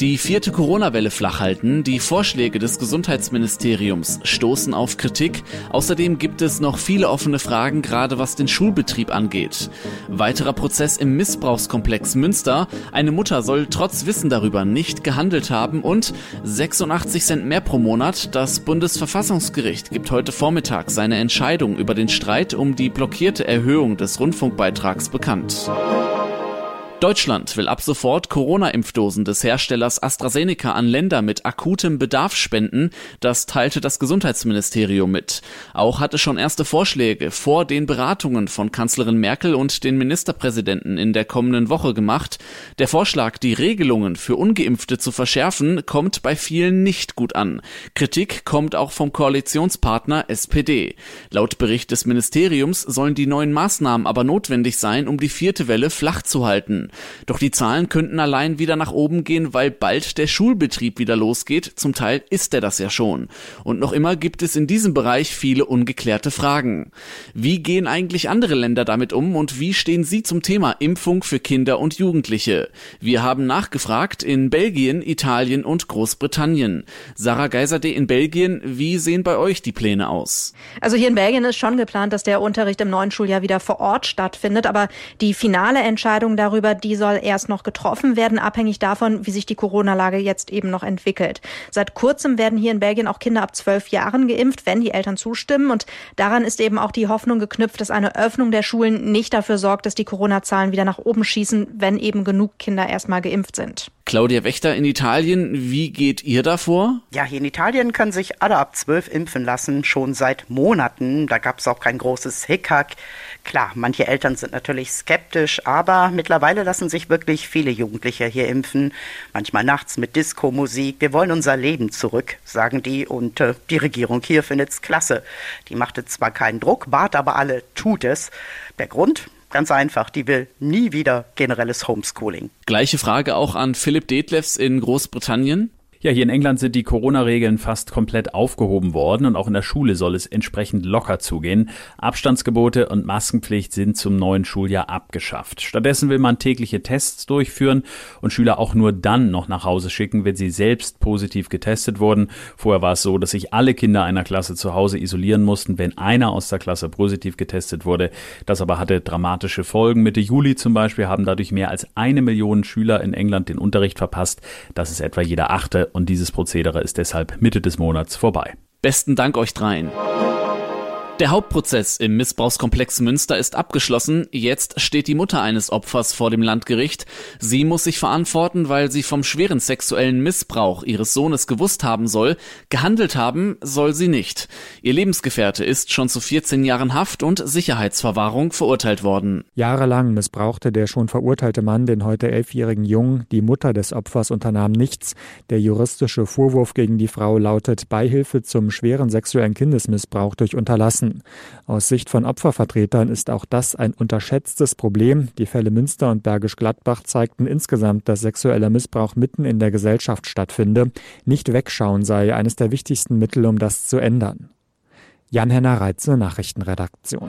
Die vierte Corona-Welle flachhalten, die Vorschläge des Gesundheitsministeriums stoßen auf Kritik. Außerdem gibt es noch viele offene Fragen, gerade was den Schulbetrieb angeht. Weiterer Prozess im Missbrauchskomplex Münster. Eine Mutter soll trotz Wissen darüber nicht gehandelt haben und 86 Cent mehr pro Monat. Das Bundesverfassungsgericht gibt heute Vormittag seine Entscheidung über den Streit um die blockierte Erhöhung des Rundfunkbeitrags bekannt. Deutschland will ab sofort Corona-Impfdosen des Herstellers AstraZeneca an Länder mit akutem Bedarf spenden. Das teilte das Gesundheitsministerium mit. Auch hatte schon erste Vorschläge vor den Beratungen von Kanzlerin Merkel und den Ministerpräsidenten in der kommenden Woche gemacht. Der Vorschlag, die Regelungen für Ungeimpfte zu verschärfen, kommt bei vielen nicht gut an. Kritik kommt auch vom Koalitionspartner SPD. Laut Bericht des Ministeriums sollen die neuen Maßnahmen aber notwendig sein, um die vierte Welle flach zu halten. Doch die Zahlen könnten allein wieder nach oben gehen, weil bald der Schulbetrieb wieder losgeht. Zum Teil ist er das ja schon. Und noch immer gibt es in diesem Bereich viele ungeklärte Fragen. Wie gehen eigentlich andere Länder damit um und wie stehen sie zum Thema Impfung für Kinder und Jugendliche? Wir haben nachgefragt in Belgien, Italien und Großbritannien. Sarah Geiserde in Belgien, wie sehen bei euch die Pläne aus? Also hier in Belgien ist schon geplant, dass der Unterricht im neuen Schuljahr wieder vor Ort stattfindet, aber die finale Entscheidung darüber, die soll erst noch getroffen werden, abhängig davon, wie sich die Corona-Lage jetzt eben noch entwickelt. Seit kurzem werden hier in Belgien auch Kinder ab zwölf Jahren geimpft, wenn die Eltern zustimmen. Und daran ist eben auch die Hoffnung geknüpft, dass eine Öffnung der Schulen nicht dafür sorgt, dass die Corona-Zahlen wieder nach oben schießen, wenn eben genug Kinder erstmal geimpft sind. Claudia Wächter in Italien, wie geht ihr davor? Ja, hier in Italien können sich alle ab zwölf impfen lassen, schon seit Monaten. Da gab es auch kein großes Hickhack. Klar, manche Eltern sind natürlich skeptisch, aber mittlerweile lassen sich wirklich viele Jugendliche hier impfen. Manchmal nachts mit Disco-Musik. Wir wollen unser Leben zurück, sagen die. Und äh, die Regierung hier findet's klasse. Die machte zwar keinen Druck, bat aber alle, tut es. Der Grund? Ganz einfach, die will nie wieder generelles Homeschooling. Gleiche Frage auch an Philipp Detlefs in Großbritannien. Ja, hier in England sind die Corona-Regeln fast komplett aufgehoben worden und auch in der Schule soll es entsprechend locker zugehen. Abstandsgebote und Maskenpflicht sind zum neuen Schuljahr abgeschafft. Stattdessen will man tägliche Tests durchführen und Schüler auch nur dann noch nach Hause schicken, wenn sie selbst positiv getestet wurden. Vorher war es so, dass sich alle Kinder einer Klasse zu Hause isolieren mussten, wenn einer aus der Klasse positiv getestet wurde. Das aber hatte dramatische Folgen. Mitte Juli zum Beispiel haben dadurch mehr als eine Million Schüler in England den Unterricht verpasst. Das ist etwa jeder achte und dieses Prozedere ist deshalb Mitte des Monats vorbei. Besten Dank euch dreien. Der Hauptprozess im Missbrauchskomplex Münster ist abgeschlossen. Jetzt steht die Mutter eines Opfers vor dem Landgericht. Sie muss sich verantworten, weil sie vom schweren sexuellen Missbrauch ihres Sohnes gewusst haben soll. Gehandelt haben soll sie nicht. Ihr Lebensgefährte ist schon zu 14 Jahren Haft und Sicherheitsverwahrung verurteilt worden. Jahrelang missbrauchte der schon verurteilte Mann den heute elfjährigen Jungen. Die Mutter des Opfers unternahm nichts. Der juristische Vorwurf gegen die Frau lautet Beihilfe zum schweren sexuellen Kindesmissbrauch durch Unterlassen lassen. Aus Sicht von Opfervertretern ist auch das ein unterschätztes Problem. Die Fälle Münster und Bergisch Gladbach zeigten insgesamt, dass sexueller Missbrauch mitten in der Gesellschaft stattfinde. Nicht wegschauen sei eines der wichtigsten Mittel, um das zu ändern. Jan-Henner Reitze, Nachrichtenredaktion.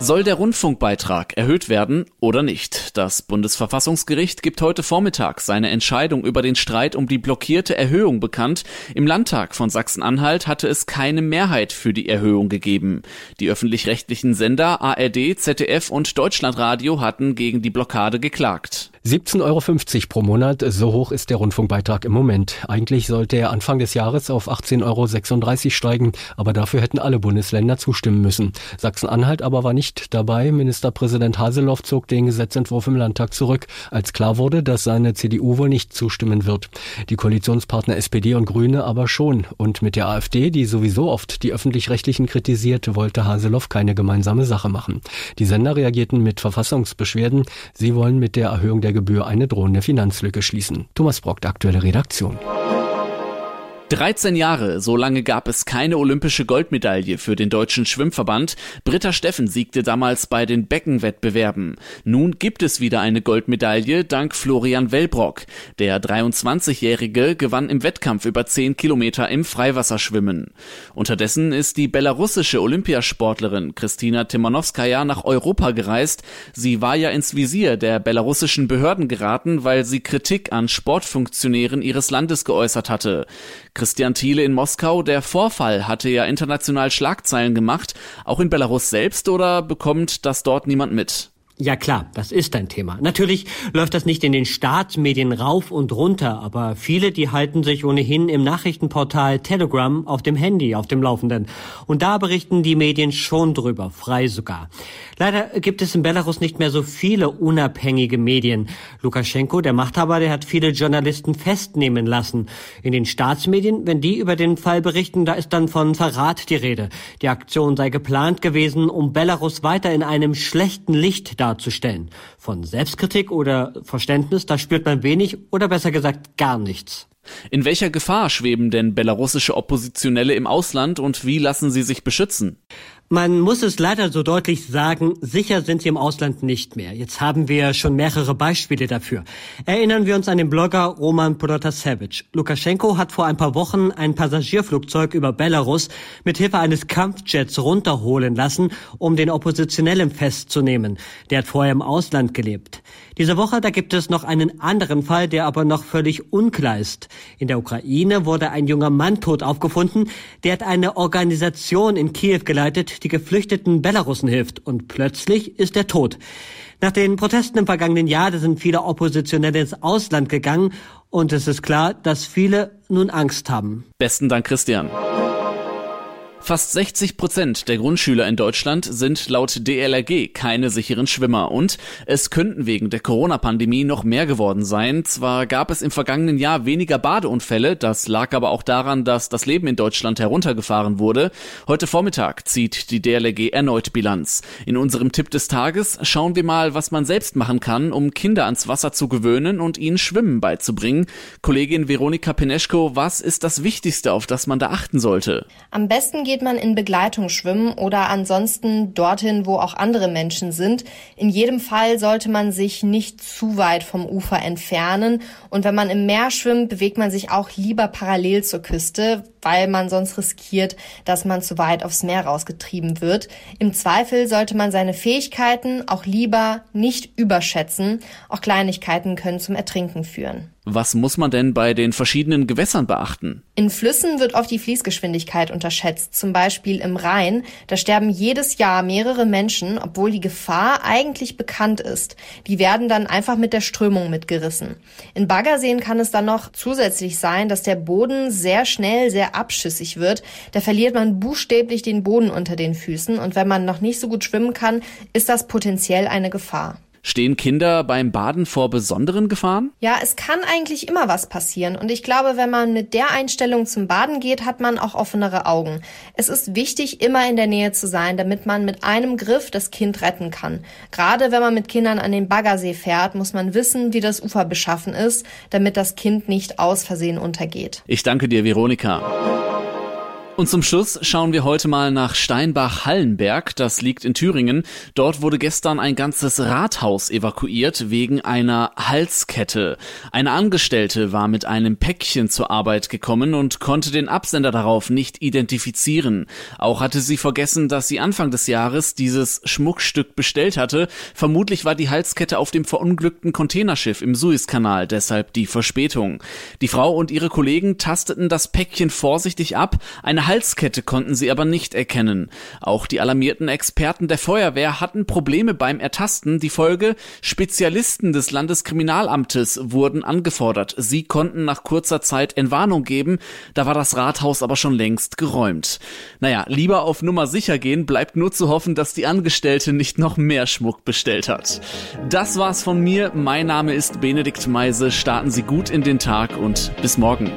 Soll der Rundfunkbeitrag erhöht werden oder nicht? Das Bundesverfassungsgericht gibt heute Vormittag seine Entscheidung über den Streit um die blockierte Erhöhung bekannt. Im Landtag von Sachsen-Anhalt hatte es keine Mehrheit für die Erhöhung gegeben. Die öffentlich-rechtlichen Sender ARD, ZDF und Deutschlandradio hatten gegen die Blockade geklagt. 17,50 Euro pro Monat, so hoch ist der Rundfunkbeitrag im Moment. Eigentlich sollte er Anfang des Jahres auf 18,36 Euro steigen, aber dafür hätten alle Bundesländer zustimmen müssen. Sachsen-Anhalt aber war nicht dabei. Ministerpräsident Haseloff zog den Gesetzentwurf im Landtag zurück, als klar wurde, dass seine CDU wohl nicht zustimmen wird. Die Koalitionspartner SPD und Grüne aber schon. Und mit der AfD, die sowieso oft die Öffentlich-Rechtlichen kritisiert, wollte Haseloff keine gemeinsame Sache machen. Die Sender reagierten mit Verfassungsbeschwerden. Sie wollen mit der Erhöhung der Gebühr eine drohende Finanzlücke schließen. Thomas Brock, aktuelle Redaktion. 13 Jahre, so lange gab es keine olympische Goldmedaille für den deutschen Schwimmverband. Britta Steffen siegte damals bei den Beckenwettbewerben. Nun gibt es wieder eine Goldmedaille dank Florian Wellbrock. Der 23-Jährige gewann im Wettkampf über 10 Kilometer im Freiwasserschwimmen. Unterdessen ist die belarussische Olympiasportlerin Kristina Timonowskaja nach Europa gereist. Sie war ja ins Visier der belarussischen Behörden geraten, weil sie Kritik an Sportfunktionären ihres Landes geäußert hatte. Christian Thiele in Moskau, der Vorfall hatte ja international Schlagzeilen gemacht, auch in Belarus selbst oder bekommt das dort niemand mit? Ja klar, das ist ein Thema. Natürlich läuft das nicht in den Staatsmedien rauf und runter, aber viele, die halten sich ohnehin im Nachrichtenportal Telegram auf dem Handy auf dem Laufenden. Und da berichten die Medien schon drüber, frei sogar. Leider gibt es in Belarus nicht mehr so viele unabhängige Medien. Lukaschenko, der Machthaber, der hat viele Journalisten festnehmen lassen. In den Staatsmedien, wenn die über den Fall berichten, da ist dann von Verrat die Rede. Die Aktion sei geplant gewesen, um Belarus weiter in einem schlechten Licht darzustellen. Von Selbstkritik oder Verständnis, da spürt man wenig oder besser gesagt gar nichts. In welcher Gefahr schweben denn belarussische Oppositionelle im Ausland und wie lassen sie sich beschützen? Man muss es leider so deutlich sagen, sicher sind sie im Ausland nicht mehr. Jetzt haben wir schon mehrere Beispiele dafür. Erinnern wir uns an den Blogger Roman Protasevich. Lukaschenko hat vor ein paar Wochen ein Passagierflugzeug über Belarus mit Hilfe eines Kampfjets runterholen lassen, um den Oppositionellen festzunehmen. Der hat vorher im Ausland gelebt. Diese Woche, da gibt es noch einen anderen Fall, der aber noch völlig unklar ist. In der Ukraine wurde ein junger Mann tot aufgefunden. Der hat eine Organisation in Kiew geleitet, die geflüchteten Belarussen hilft. Und plötzlich ist er tot. Nach den Protesten im vergangenen Jahr, sind viele Oppositionelle ins Ausland gegangen. Und es ist klar, dass viele nun Angst haben. Besten Dank, Christian. Fast 60 Prozent der Grundschüler in Deutschland sind laut DLRG keine sicheren Schwimmer und es könnten wegen der Corona-Pandemie noch mehr geworden sein. Zwar gab es im vergangenen Jahr weniger Badeunfälle, das lag aber auch daran, dass das Leben in Deutschland heruntergefahren wurde. Heute Vormittag zieht die DLRG erneut Bilanz. In unserem Tipp des Tages schauen wir mal, was man selbst machen kann, um Kinder ans Wasser zu gewöhnen und ihnen Schwimmen beizubringen. Kollegin Veronika Peneschko, was ist das Wichtigste, auf das man da achten sollte? Am besten geht geht man in Begleitung schwimmen oder ansonsten dorthin, wo auch andere Menschen sind. In jedem Fall sollte man sich nicht zu weit vom Ufer entfernen. Und wenn man im Meer schwimmt, bewegt man sich auch lieber parallel zur Küste, weil man sonst riskiert, dass man zu weit aufs Meer rausgetrieben wird. Im Zweifel sollte man seine Fähigkeiten auch lieber nicht überschätzen. Auch Kleinigkeiten können zum Ertrinken führen. Was muss man denn bei den verschiedenen Gewässern beachten? In Flüssen wird oft die Fließgeschwindigkeit unterschätzt. Zum Beispiel im Rhein. Da sterben jedes Jahr mehrere Menschen, obwohl die Gefahr eigentlich bekannt ist. Die werden dann einfach mit der Strömung mitgerissen. In Baggerseen kann es dann noch zusätzlich sein, dass der Boden sehr schnell sehr abschüssig wird. Da verliert man buchstäblich den Boden unter den Füßen. Und wenn man noch nicht so gut schwimmen kann, ist das potenziell eine Gefahr. Stehen Kinder beim Baden vor besonderen Gefahren? Ja, es kann eigentlich immer was passieren. Und ich glaube, wenn man mit der Einstellung zum Baden geht, hat man auch offenere Augen. Es ist wichtig, immer in der Nähe zu sein, damit man mit einem Griff das Kind retten kann. Gerade wenn man mit Kindern an den Baggersee fährt, muss man wissen, wie das Ufer beschaffen ist, damit das Kind nicht aus Versehen untergeht. Ich danke dir, Veronika. Und zum Schluss schauen wir heute mal nach Steinbach-Hallenberg. Das liegt in Thüringen. Dort wurde gestern ein ganzes Rathaus evakuiert wegen einer Halskette. Eine Angestellte war mit einem Päckchen zur Arbeit gekommen und konnte den Absender darauf nicht identifizieren. Auch hatte sie vergessen, dass sie Anfang des Jahres dieses Schmuckstück bestellt hatte. Vermutlich war die Halskette auf dem verunglückten Containerschiff im Suezkanal, deshalb die Verspätung. Die Frau und ihre Kollegen tasteten das Päckchen vorsichtig ab. Eine Halskette konnten sie aber nicht erkennen. Auch die alarmierten Experten der Feuerwehr hatten Probleme beim Ertasten. Die Folge, Spezialisten des Landeskriminalamtes wurden angefordert. Sie konnten nach kurzer Zeit Entwarnung geben. Da war das Rathaus aber schon längst geräumt. Naja, lieber auf Nummer sicher gehen, bleibt nur zu hoffen, dass die Angestellte nicht noch mehr Schmuck bestellt hat. Das war's von mir. Mein Name ist Benedikt Meise. Starten Sie gut in den Tag und bis morgen.